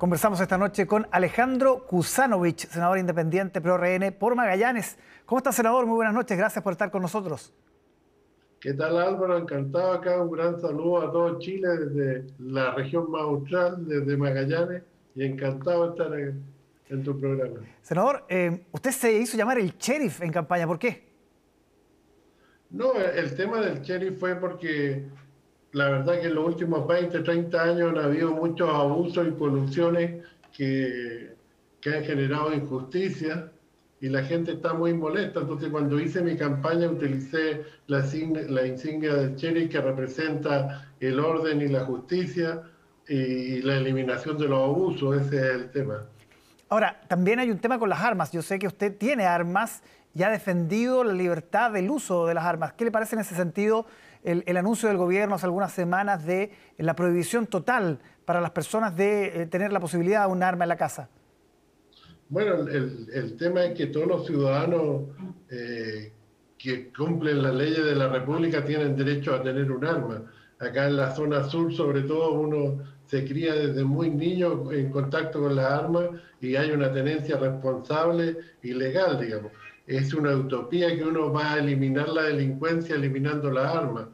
Conversamos esta noche con Alejandro Kusanovich, senador independiente pro-RN por Magallanes. ¿Cómo está, senador? Muy buenas noches, gracias por estar con nosotros. ¿Qué tal Álvaro? Encantado acá, un gran saludo a todo Chile desde la región más austral, desde Magallanes, y encantado de estar en, tu programa. Senador, eh, usted se hizo llamar el sheriff en campaña, ¿por qué? No, el tema del sheriff fue porque la verdad que en los últimos 20, 30 años ha habido muchos abusos y corrupciones que, que han generado injusticia y la gente está muy molesta. Entonces, cuando hice mi campaña, utilicé la, la insignia del Cherry que representa el orden y la justicia y la eliminación de los abusos. Ese es el tema. Ahora, también hay un tema con las armas. Yo sé que usted tiene armas y ha defendido la libertad del uso de las armas. ¿Qué le parece en ese sentido el, anuncio del gobierno hace algunas semanas de la prohibición total para las personas de eh, tener la posibilidad de un arma en la casa? Bueno, el, tema es que todos los ciudadanos eh, que cumplen las leyes de la República tienen derecho a tener un arma. Acá en la zona sur, sobre todo, uno se cría desde muy niño en contacto con las armas y hay una tenencia responsable y legal, digamos es una utopía que uno va a eliminar la delincuencia eliminando las armas.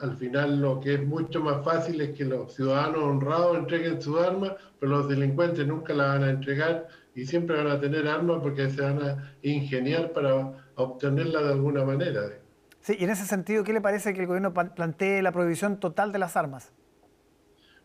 Al, final lo que es mucho más fácil es que los ciudadanos honrados entreguen sus armas, pero los delincuentes nunca la van a entregar y siempre van a tener armas porque se van a ingeniar para obtenerla de alguna manera. Sí, y en ese sentido, ¿qué le parece que el gobierno plantee la prohibición total de las armas?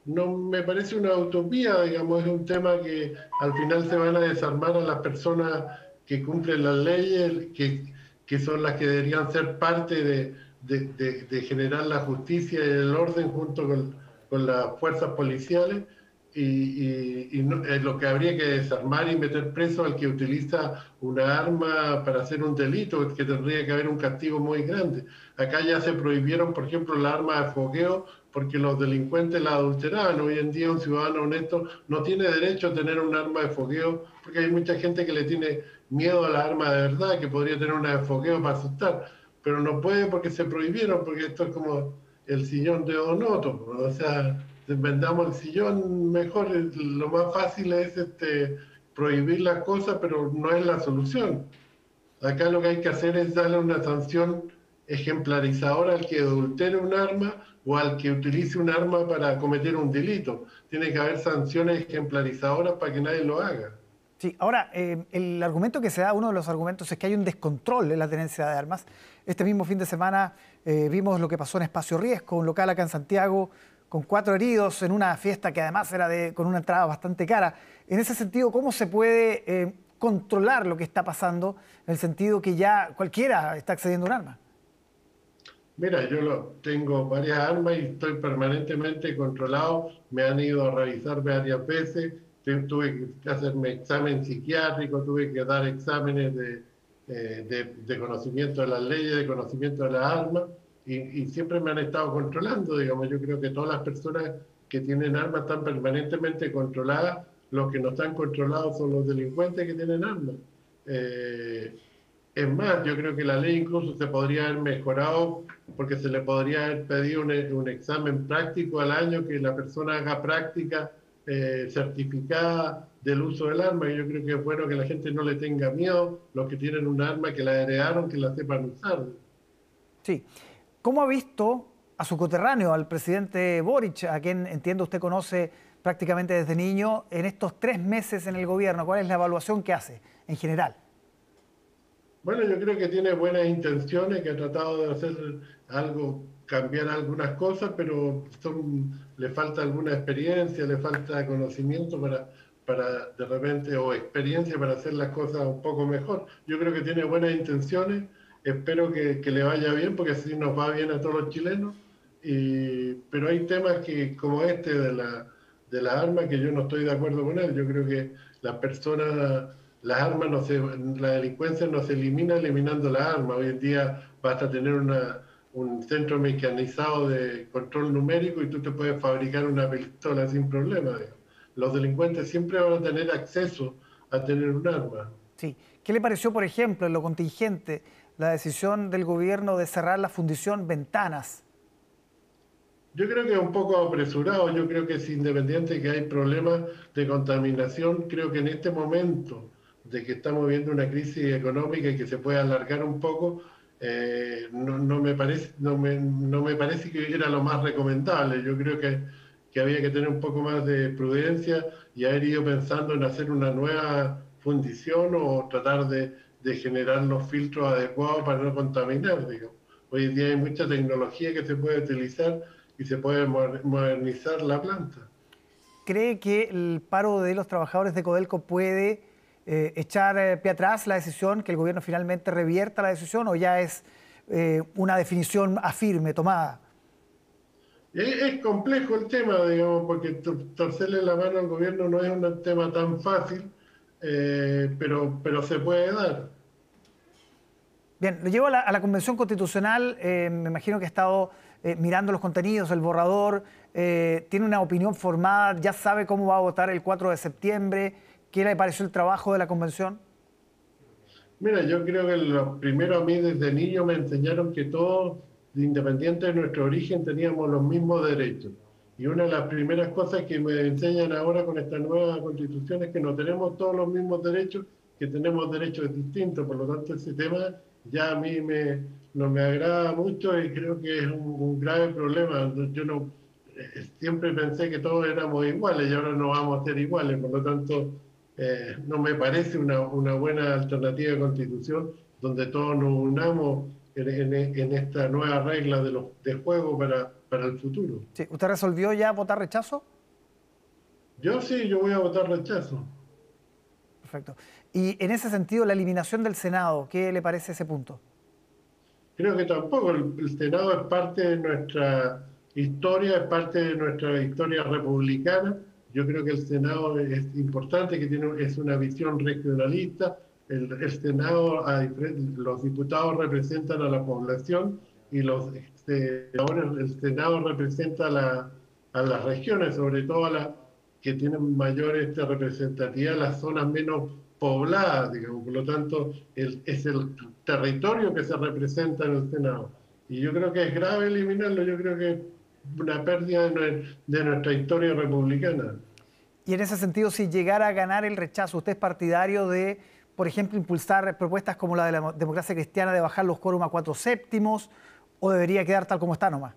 No me parece una utopía, digamos, es un tema que al final se van a desarmar a las personas que cumplen las leyes, que, que son las que deberían ser parte de, de, de, generar la justicia y el orden junto con, con las fuerzas policiales. Y, es lo que habría que desarmar y meter preso al que utiliza una arma para hacer un delito, que tendría que haber un castigo muy grande. Acá ya se prohibieron, por ejemplo, la arma de fogueo porque los delincuentes la adulteraban. Hoy en día un ciudadano honesto no tiene derecho a tener un arma de fogueo porque hay mucha gente que le tiene miedo a la arma de verdad, que podría tener una de fogueo para asustar, pero no puede porque se prohibieron, porque esto es como el sillón de Onoto, o sea, vendamos el sillón mejor, lo más fácil es este, prohibir las cosas, pero no es la solución. Acá lo que hay que hacer es darle una sanción ejemplarizadora al que adultere un arma o al que utilice un arma para cometer un delito. Tiene que haber sanciones ejemplarizadoras para que nadie lo haga. Sí, ahora, eh, el argumento que se da, uno de los argumentos es que hay un descontrol en la tenencia de armas. Este mismo fin de semana eh, vimos lo que pasó en Espacio Riesgo, un local acá en Santiago, con cuatro heridos en una fiesta que además era de, con una entrada bastante cara. En ese sentido, ¿cómo se puede eh, controlar lo que está pasando en el sentido que ya cualquiera está accediendo a un arma? Mira, yo lo, tengo varias armas y estoy permanentemente controlado. Me han ido a revisar varias veces. Tuve que hacerme examen psiquiátrico, tuve que dar exámenes de, eh, de, conocimiento de las leyes, de conocimiento de las armas, y, siempre me han estado controlando. Digamos, yo creo que todas las personas que tienen armas están permanentemente controladas. Los que no están controlados son los delincuentes que tienen armas. Eh, es más, yo creo que la ley incluso se podría haber mejorado porque se le podría haber pedido un, examen práctico al año que la persona haga práctica eh, certificada del uso del arma. Y yo creo que es bueno que la gente no le tenga miedo, los que tienen un arma, que la heredaron, que la sepan usar. Sí. ¿Cómo ha visto a su coterráneo, al presidente Boric, a quien entiendo usted conoce prácticamente desde niño, en estos tres meses en el gobierno? ¿Cuál es la evaluación que hace en general? Bueno, yo creo que tiene buenas intenciones, que ha tratado de hacer algo, cambiar algunas cosas, pero son, le falta alguna experiencia, le falta conocimiento para, para de repente, o experiencia para hacer las cosas un poco mejor. Yo creo que tiene buenas intenciones, espero que, que le vaya bien, porque así nos va bien a todos los chilenos, y, pero hay temas que, como este de la, de la arma, que yo no estoy de acuerdo con él, yo creo que las personas las armas no se, la delincuencia no se elimina eliminando las armas. Hoy en día basta tener una, un centro mecanizado de control numérico y tú te puedes fabricar una pistola sin problema. Los delincuentes siempre van a tener acceso a tener un arma. Sí. ¿Qué le pareció, por ejemplo, en lo contingente, la decisión del gobierno de cerrar la fundición Ventanas? Yo creo que es un poco apresurado, yo creo que es independiente que hay problemas de contaminación, creo que en este momento de que estamos viendo una crisis económica y que se puede alargar un poco, eh, no, no, me parece, no, me, no me parece que era lo más recomendable. Yo creo que, que había que tener un poco más de prudencia y haber ido pensando en hacer una nueva fundición o tratar de, de generar los filtros adecuados para no contaminar. Digo. Hoy en día hay mucha tecnología que se puede utilizar y se puede modernizar la planta. ¿Cree que el paro de los trabajadores de Codelco puede eh, echar eh, pie atrás la decisión, que el gobierno finalmente revierta la decisión o ya es eh, una definición afirme, tomada? Es, complejo el tema, digamos, porque torcerle la mano al gobierno no es un tema tan fácil, pero, pero se puede dar. Bien, lo llevo a la, Convención Constitucional, me imagino que ha estado mirando los contenidos, el borrador, tiene una opinión formada, ya sabe cómo va a votar el 4 de septiembre. ¿Qué le pareció el trabajo de la convención? Mira, yo creo que lo primero a mí desde niño me enseñaron que todos, independiente de nuestro origen, teníamos los mismos derechos. Y una de las primeras cosas que me enseñan ahora con esta nueva constitución es que no tenemos todos los mismos derechos, que tenemos derechos distintos. Por lo tanto, ese tema ya a mí me, no me agrada mucho y creo que es un, un grave problema. Yo no eh, siempre pensé que todos éramos iguales y ahora no vamos a ser iguales. Por lo tanto, eh, no me parece una, una, buena alternativa de constitución donde todos nos unamos en, en, esta nueva regla de, los, de juego para, para el futuro. Sí. ¿Usted resolvió ya votar rechazo? Yo sí, yo voy a votar rechazo. Perfecto. Y en ese sentido, la eliminación del Senado, ¿qué le parece ese punto? Creo que tampoco. el Senado es parte de nuestra historia, es parte de nuestra historia republicana yo creo que el Senado es importante, que tiene, es una visión regionalista. El, Senado, los diputados representan a la población y los ahora el Senado representa a, la, a las regiones, sobre todo a las que tienen mayor este, representatividad, las zonas menos pobladas, digamos. Por lo tanto, es el territorio que se representa en el Senado. Y yo creo que es grave eliminarlo, yo creo que una pérdida de, nuestra historia republicana. Y en ese sentido, si llegara a ganar el rechazo, ¿usted es partidario de, por ejemplo, impulsar propuestas como la de la democracia cristiana de bajar los quórum a cuatro séptimos o debería quedar tal como está nomás?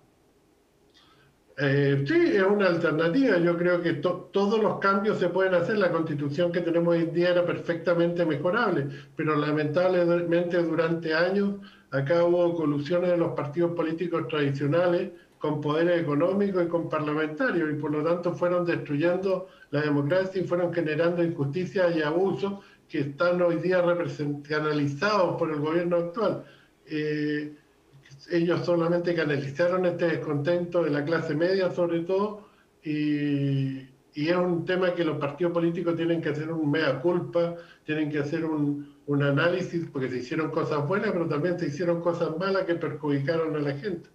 Eh, sí, es una alternativa. Yo creo que todos los cambios se pueden hacer. La constitución que tenemos hoy en día era perfectamente mejorable, pero lamentablemente durante años acá hubo colusiones de los partidos políticos tradicionales con poderes económicos y con parlamentarios, y por lo tanto fueron destruyendo la democracia y fueron generando injusticias y abusos que están hoy día canalizados por el gobierno actual. Eh, ellos solamente canalizaron este descontento de la clase media sobre todo, y, es un tema que los partidos políticos tienen que hacer un mea culpa, tienen que hacer un, un análisis, porque se hicieron cosas buenas, pero también se hicieron cosas malas que perjudicaron a la gente.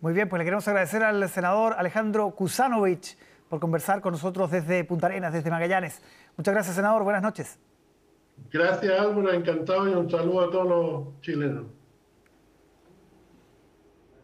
Muy bien, pues le queremos agradecer al senador Alejandro Kusanovich por conversar con nosotros desde Punta Arenas, desde Magallanes. Muchas gracias, senador. Buenas noches. Gracias, Álvaro. Encantado y un saludo a todos los chilenos.